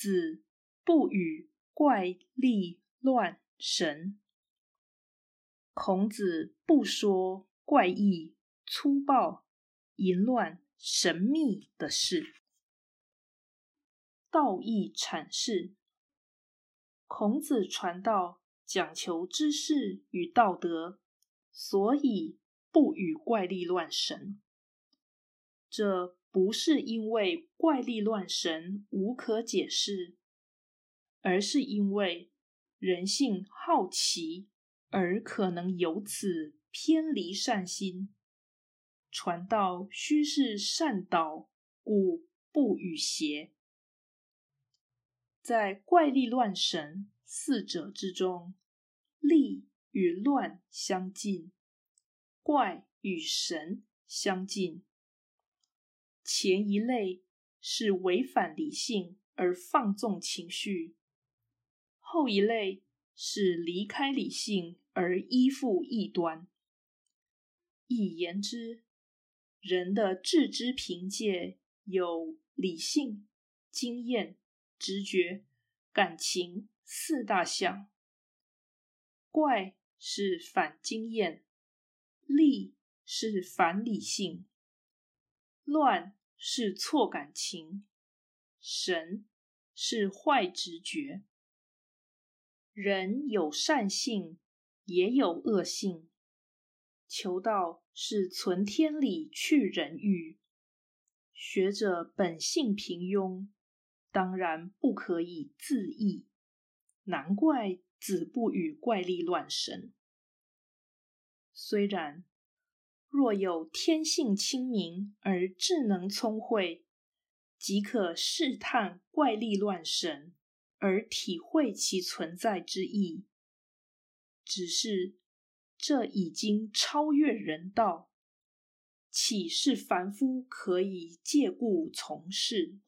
子不语怪力乱神。孔子不说怪异、粗暴、淫乱、神秘的事。道义阐释：孔子传道讲求知识与道德，所以不语怪力乱神。这不是因为怪力乱神无可解释，而是因为人性好奇，而可能由此偏离善心。传道须是善导，故不与邪。在怪力乱神四者之中，力与乱相近，怪与神相近。前一类是违反理性而放纵情绪，后一类是离开理性而依附异端。一言之，人的自知凭借有理性、经验。直觉、感情四大项，怪是反经验，力是反理性，乱是错感情，神是坏直觉。人有善性，也有恶性。求道是存天理去人欲，学者本性平庸。当然不可以自缢，难怪子不语怪力乱神。虽然若有天性清明而智能聪慧，即可试探怪力乱神，而体会其存在之意。只是这已经超越人道，岂是凡夫可以借故从事？